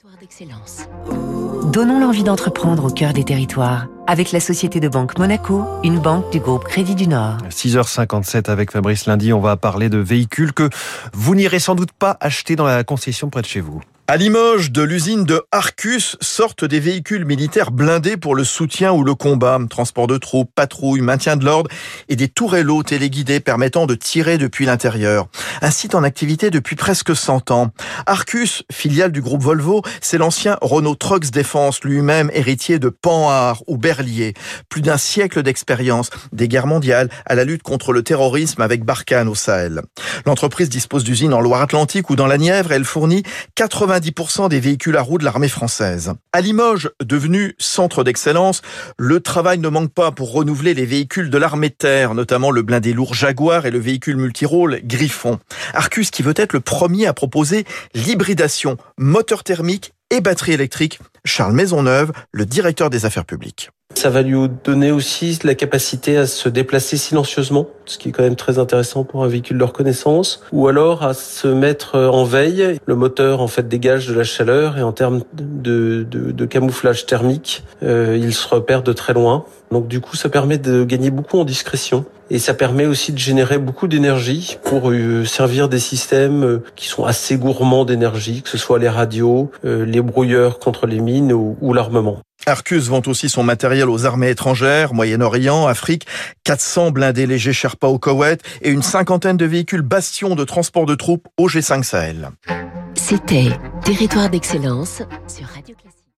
Territoire d'excellence. Donnons l'envie d'entreprendre au cœur des territoires avec la Société de Banque Monaco, une banque du groupe Crédit du Nord. 6h57 avec Fabrice Lundi, on va parler de véhicules que vous n'irez sans doute pas acheter dans la concession près de chez vous. À Limoges, de l'usine de Arcus sortent des véhicules militaires blindés pour le soutien ou le combat, transport de troupes, patrouilles, maintien de l'ordre et des tourellos téléguidés permettant de tirer depuis l'intérieur. Un site en activité depuis presque 100 ans. Arcus, filiale du groupe Volvo, c'est l'ancien Renault Trucks Défense, lui-même héritier de Panhard ou Berlier. Plus d'un siècle d'expérience, des guerres mondiales à la lutte contre le terrorisme avec Barkhane au Sahel. L'entreprise dispose d'usines en Loire-Atlantique ou dans la Nièvre. Elle fournit 90% des véhicules à roues de l'armée française. À Limoges, devenu centre d'excellence, le travail ne manque pas pour renouveler les véhicules de l'armée terre, notamment le blindé lourd Jaguar et le véhicule multirôle Griffon. Arcus qui veut être le premier à proposer l'hybridation moteur thermique et batterie électrique. Charles Maisonneuve, le directeur des affaires publiques. Ça va lui donner aussi la capacité à se déplacer silencieusement, ce qui est quand même très intéressant pour un véhicule de reconnaissance, ou alors à se mettre en veille. Le moteur en fait dégage de la chaleur et en termes de, de, de camouflage thermique, euh, il se repère de très loin. Donc du coup, ça permet de gagner beaucoup en discrétion et ça permet aussi de générer beaucoup d'énergie pour euh, servir des systèmes euh, qui sont assez gourmands d'énergie, que ce soit les radios, euh, les brouilleurs contre les mines ou, ou l'armement. Arcus vend aussi son matériel aux armées étrangères, Moyen-Orient, Afrique, 400 blindés légers Sherpa au Koweït et une cinquantaine de véhicules bastions de transport de troupes au G5 Sahel. C'était Territoire d'excellence sur